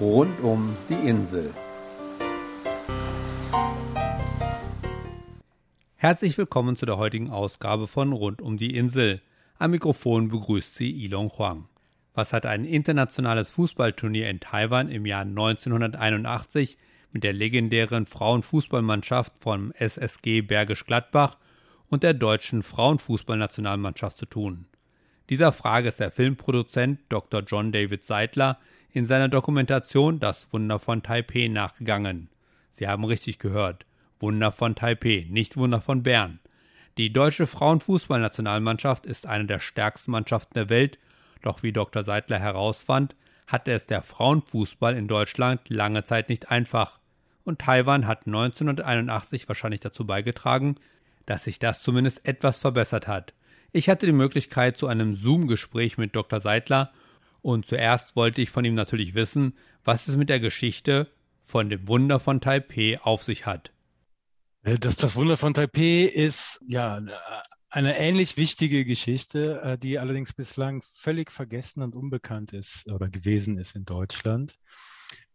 Rund um die Insel. Herzlich willkommen zu der heutigen Ausgabe von Rund um die Insel. Am Mikrofon begrüßt sie Ilon Huang. Was hat ein internationales Fußballturnier in Taiwan im Jahr 1981 mit der legendären Frauenfußballmannschaft vom SSG Bergisch Gladbach und der deutschen Frauenfußballnationalmannschaft zu tun? Dieser Frage ist der Filmproduzent Dr. John David Seidler in seiner Dokumentation Das Wunder von Taipeh nachgegangen. Sie haben richtig gehört. Wunder von Taipeh, nicht Wunder von Bern. Die deutsche Frauenfußballnationalmannschaft ist eine der stärksten Mannschaften der Welt, doch wie Dr. Seidler herausfand, hatte es der Frauenfußball in Deutschland lange Zeit nicht einfach. Und Taiwan hat 1981 wahrscheinlich dazu beigetragen, dass sich das zumindest etwas verbessert hat. Ich hatte die Möglichkeit zu einem Zoom-Gespräch mit Dr. Seidler und zuerst wollte ich von ihm natürlich wissen, was es mit der Geschichte von dem Wunder von Taipeh auf sich hat. Äh, das, das Wunder von Taipeh ist ja eine ähnlich wichtige Geschichte, äh, die allerdings bislang völlig vergessen und unbekannt ist oder gewesen ist in Deutschland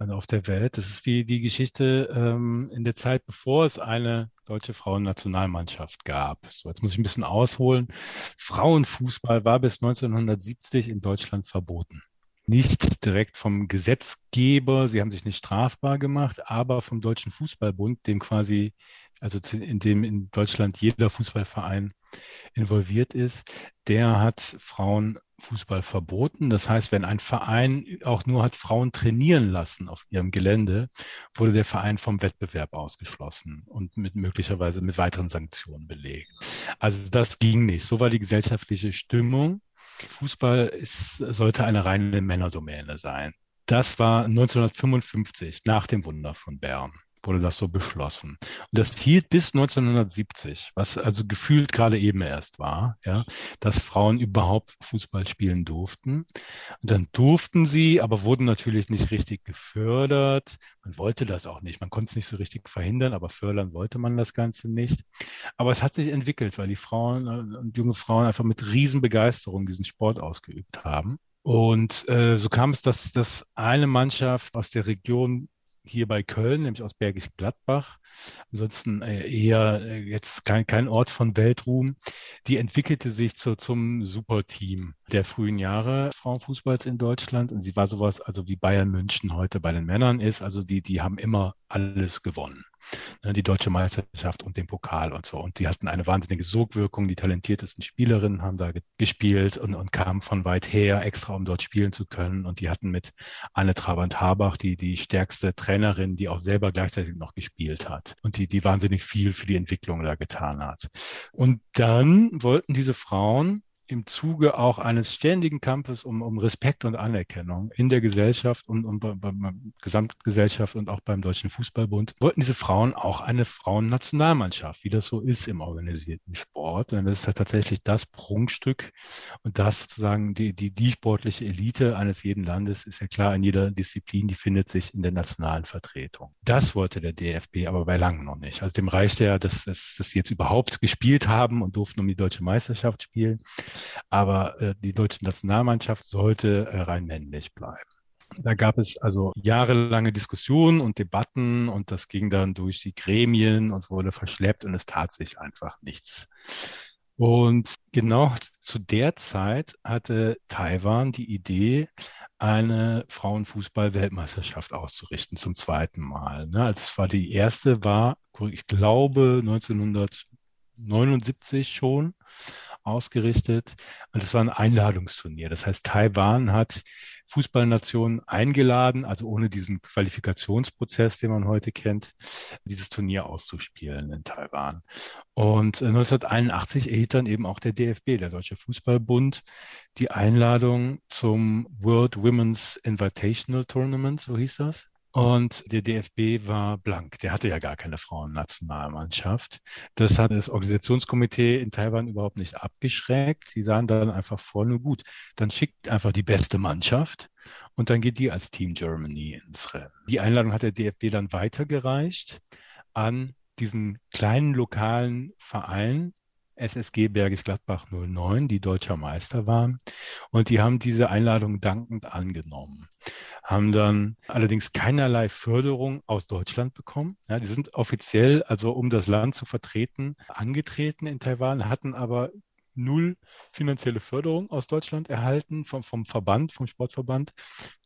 auf der Welt. Das ist die, die Geschichte ähm, in der Zeit, bevor es eine deutsche Frauennationalmannschaft gab. So, jetzt muss ich ein bisschen ausholen. Frauenfußball war bis 1970 in Deutschland verboten. Nicht direkt vom Gesetzgeber, sie haben sich nicht strafbar gemacht, aber vom Deutschen Fußballbund, dem quasi, also in dem in Deutschland jeder Fußballverein involviert ist, der hat Frauen Fußball verboten. Das heißt, wenn ein Verein auch nur hat Frauen trainieren lassen auf ihrem Gelände, wurde der Verein vom Wettbewerb ausgeschlossen und mit möglicherweise mit weiteren Sanktionen belegt. Also das ging nicht. So war die gesellschaftliche Stimmung. Fußball ist, sollte eine reine Männerdomäne sein. Das war 1955 nach dem Wunder von Bern wurde das so beschlossen. Und das hielt bis 1970, was also gefühlt gerade eben erst war, ja, dass Frauen überhaupt Fußball spielen durften. Und dann durften sie, aber wurden natürlich nicht richtig gefördert. Man wollte das auch nicht. Man konnte es nicht so richtig verhindern, aber fördern wollte man das Ganze nicht. Aber es hat sich entwickelt, weil die Frauen äh, und junge Frauen einfach mit Riesenbegeisterung diesen Sport ausgeübt haben. Und äh, so kam es, dass, dass eine Mannschaft aus der Region hier bei Köln, nämlich aus Bergisch Gladbach. Ansonsten äh, eher äh, jetzt kein, kein Ort von Weltruhm. Die entwickelte sich zu, zum Superteam der frühen Jahre Frauenfußballs in Deutschland. Und sie war sowas, also wie Bayern München heute bei den Männern ist. Also die, die haben immer alles gewonnen. Ne, die deutsche Meisterschaft und den Pokal und so. Und die hatten eine wahnsinnige Sogwirkung. Die talentiertesten Spielerinnen haben da gespielt und, und kamen von weit her, extra um dort spielen zu können. Und die hatten mit Anne Trabant-Habach die, die stärkste Trainerin, die auch selber gleichzeitig noch gespielt hat und die, die wahnsinnig viel für die Entwicklung da getan hat. Und dann wollten diese Frauen im Zuge auch eines ständigen Kampfes um, um Respekt und Anerkennung in der Gesellschaft und, bei, bei, bei Gesamtgesellschaft und auch beim Deutschen Fußballbund wollten diese Frauen auch eine Frauennationalmannschaft, wie das so ist im organisierten Sport. Und das ist ja tatsächlich das Prunkstück und das sozusagen die, die, die sportliche Elite eines jeden Landes ist ja klar in jeder Disziplin, die findet sich in der nationalen Vertretung. Das wollte der DFB aber bei langem noch nicht. Also dem reichte ja, dass, dass, dass sie jetzt überhaupt gespielt haben und durften um die deutsche Meisterschaft spielen. Aber äh, die deutsche Nationalmannschaft sollte äh, rein männlich bleiben. Da gab es also jahrelange Diskussionen und Debatten und das ging dann durch die Gremien und wurde verschleppt und es tat sich einfach nichts. Und genau zu der Zeit hatte Taiwan die Idee, eine Frauenfußball-Weltmeisterschaft auszurichten zum zweiten Mal. Ne? Also es war die erste, war, ich glaube, 1979 schon ausgerichtet und es war ein Einladungsturnier. Das heißt, Taiwan hat Fußballnationen eingeladen, also ohne diesen Qualifikationsprozess, den man heute kennt, dieses Turnier auszuspielen in Taiwan. Und 1981 äh, erhielt dann eben auch der DFB, der Deutsche Fußballbund, die Einladung zum World Women's Invitational Tournament, so hieß das. Und der DFB war blank. Der hatte ja gar keine Frauennationalmannschaft. Das hat das Organisationskomitee in Taiwan überhaupt nicht abgeschreckt. Sie sahen dann einfach vor, nur gut, dann schickt einfach die beste Mannschaft und dann geht die als Team Germany ins Rennen. Die Einladung hat der DFB dann weitergereicht an diesen kleinen lokalen Verein SSG Bergisch Gladbach 09, die deutscher Meister waren. Und die haben diese Einladung dankend angenommen. Haben dann allerdings keinerlei Förderung aus Deutschland bekommen. Ja, die sind offiziell, also um das Land zu vertreten, angetreten in Taiwan, hatten aber null finanzielle Förderung aus Deutschland erhalten vom, vom Verband, vom Sportverband,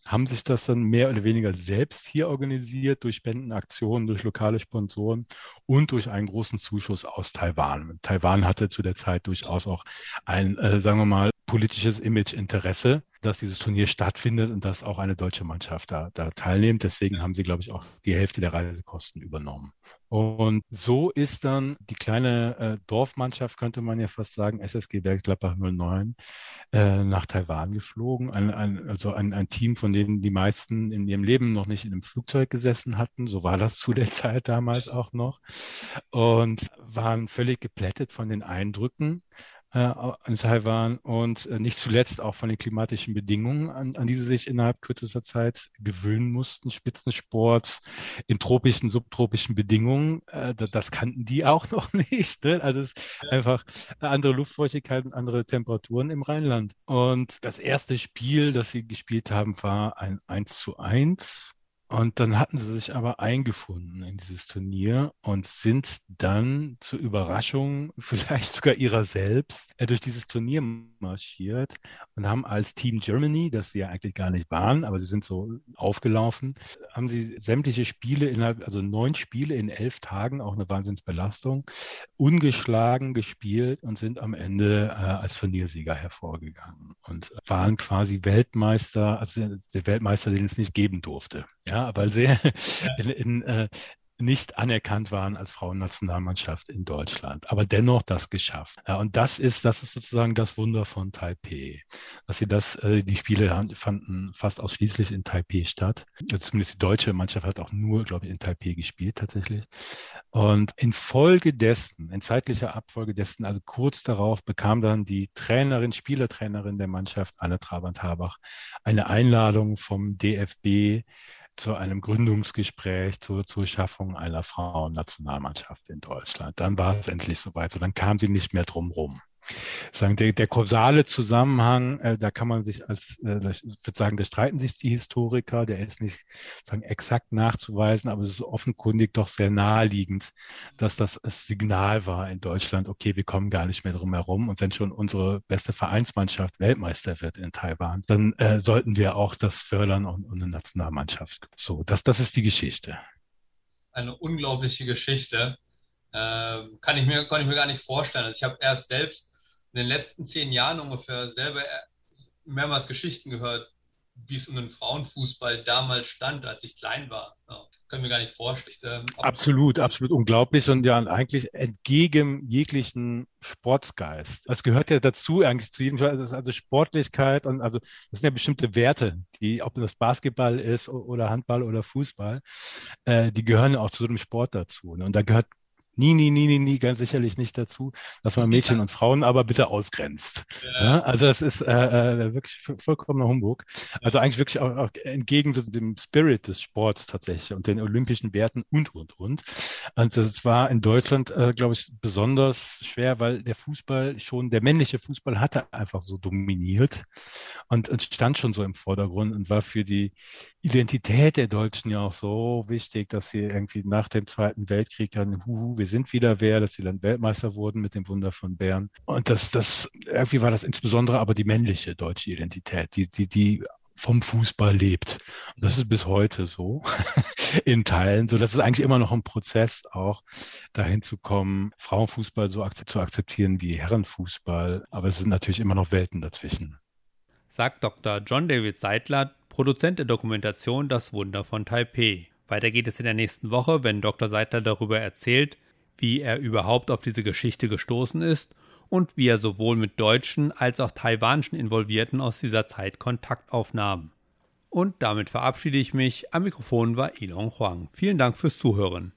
haben sich das dann mehr oder weniger selbst hier organisiert durch Spendenaktionen, durch lokale Sponsoren und durch einen großen Zuschuss aus Taiwan. Taiwan hatte zu der Zeit durchaus auch ein, äh, sagen wir mal, politisches Image-Interesse, dass dieses Turnier stattfindet und dass auch eine deutsche Mannschaft da, da teilnimmt. Deswegen haben sie, glaube ich, auch die Hälfte der Reisekosten übernommen. Und so ist dann die kleine äh, Dorfmannschaft, könnte man ja fast sagen, SSG Bergklappach 09, äh, nach Taiwan geflogen. Ein, ein, also ein, ein Team, von denen die meisten in ihrem Leben noch nicht in einem Flugzeug gesessen hatten. So war das zu der Zeit damals auch noch. Und waren völlig geplättet von den Eindrücken in Taiwan und äh, nicht zuletzt auch von den klimatischen Bedingungen, an, an die sie sich innerhalb kürzester Zeit gewöhnen mussten. Spitzensport in tropischen, subtropischen Bedingungen, äh, das, kannten die auch noch nicht. Ne? Also es ist einfach andere Luftfeuchtigkeit und andere Temperaturen im Rheinland. Und das erste Spiel, das sie gespielt haben, war ein 1 zu 1 und dann hatten sie sich aber eingefunden in dieses Turnier und sind dann zur Überraschung, vielleicht sogar ihrer selbst, äh, durch dieses Turnier marschiert und haben als Team Germany, das sie ja eigentlich gar nicht waren, aber sie sind so aufgelaufen, haben sie sämtliche Spiele innerhalb, also neun Spiele in elf Tagen, auch eine Wahnsinnsbelastung, ungeschlagen gespielt und sind am Ende äh, als Turniersieger hervorgegangen und waren quasi Weltmeister, also der Weltmeister, den es nicht geben durfte. Ja, weil sie ja. in, in, äh, nicht anerkannt waren als Frauennationalmannschaft in Deutschland, aber dennoch das geschafft. Ja, und das ist, das ist sozusagen das Wunder von Taipei, dass sie das, äh, die Spiele fanden fast ausschließlich in Taipei statt. Zumindest die deutsche Mannschaft hat auch nur, glaube ich, in Taipei gespielt tatsächlich. Und infolgedessen, in zeitlicher Abfolge dessen, also kurz darauf, bekam dann die Trainerin, Spielertrainerin der Mannschaft, Anne Trabant-Habach, eine Einladung vom DFB zu einem Gründungsgespräch zur, zur Schaffung einer Frauennationalmannschaft in Deutschland. Dann war es endlich soweit. So, dann kam sie nicht mehr drum rum sagen, der, der kausale Zusammenhang, äh, da kann man sich als, äh, ich würde sagen, da streiten sich die Historiker, der ist nicht sagen, exakt nachzuweisen, aber es ist offenkundig doch sehr naheliegend, dass das das Signal war in Deutschland, okay, wir kommen gar nicht mehr drum herum und wenn schon unsere beste Vereinsmannschaft Weltmeister wird in Taiwan, dann äh, sollten wir auch das fördern und, und eine Nationalmannschaft. So, das, das ist die Geschichte. Eine unglaubliche Geschichte. Ähm, kann, ich mir, kann ich mir gar nicht vorstellen. Also ich habe erst selbst in den letzten zehn Jahren ungefähr selber mehrmals Geschichten gehört, wie es um den Frauenfußball damals stand, als ich klein war. Ja, können wir gar nicht vorstellen. absolut, absolut unglaublich und ja eigentlich entgegen jeglichen Sportsgeist. Es gehört ja dazu eigentlich zu jedem Fall, also Sportlichkeit und also das sind ja bestimmte Werte, die, ob das Basketball ist oder Handball oder Fußball, äh, die gehören auch zu so einem Sport dazu. Und da gehört nie, nie, nie, nie, nie, ganz sicherlich nicht dazu, dass man Mädchen und Frauen aber bitte ausgrenzt. Ja. Ja, also das ist äh, äh wirklich vollkommener Humbug. Also eigentlich wirklich auch, auch entgegen dem Spirit des Sports tatsächlich und den olympischen Werten und, und, und. Und das war in Deutschland, äh, glaube ich, besonders schwer, weil der Fußball schon, der männliche Fußball hatte einfach so dominiert und, und stand schon so im Vordergrund und war für die Identität der Deutschen ja auch so wichtig, dass sie irgendwie nach dem Zweiten Weltkrieg dann, huhu, wir sind wieder wer, dass sie dann Weltmeister wurden mit dem Wunder von Bern. Und das, das, irgendwie war das insbesondere aber die männliche deutsche Identität, die, die, die vom Fußball lebt. Und das ist bis heute so in Teilen, so dass es eigentlich immer noch ein Prozess auch dahin zu kommen, Frauenfußball so zu akzeptieren wie Herrenfußball. Aber es sind natürlich immer noch Welten dazwischen. Sagt Dr. John David Seidler, Produzent der Dokumentation Das Wunder von Taipei. Weiter geht es in der nächsten Woche, wenn Dr. Seidler darüber erzählt, wie er überhaupt auf diese Geschichte gestoßen ist und wie er sowohl mit deutschen als auch taiwanischen Involvierten aus dieser Zeit Kontakt aufnahm. Und damit verabschiede ich mich. Am Mikrofon war Ilon Huang. Vielen Dank fürs Zuhören.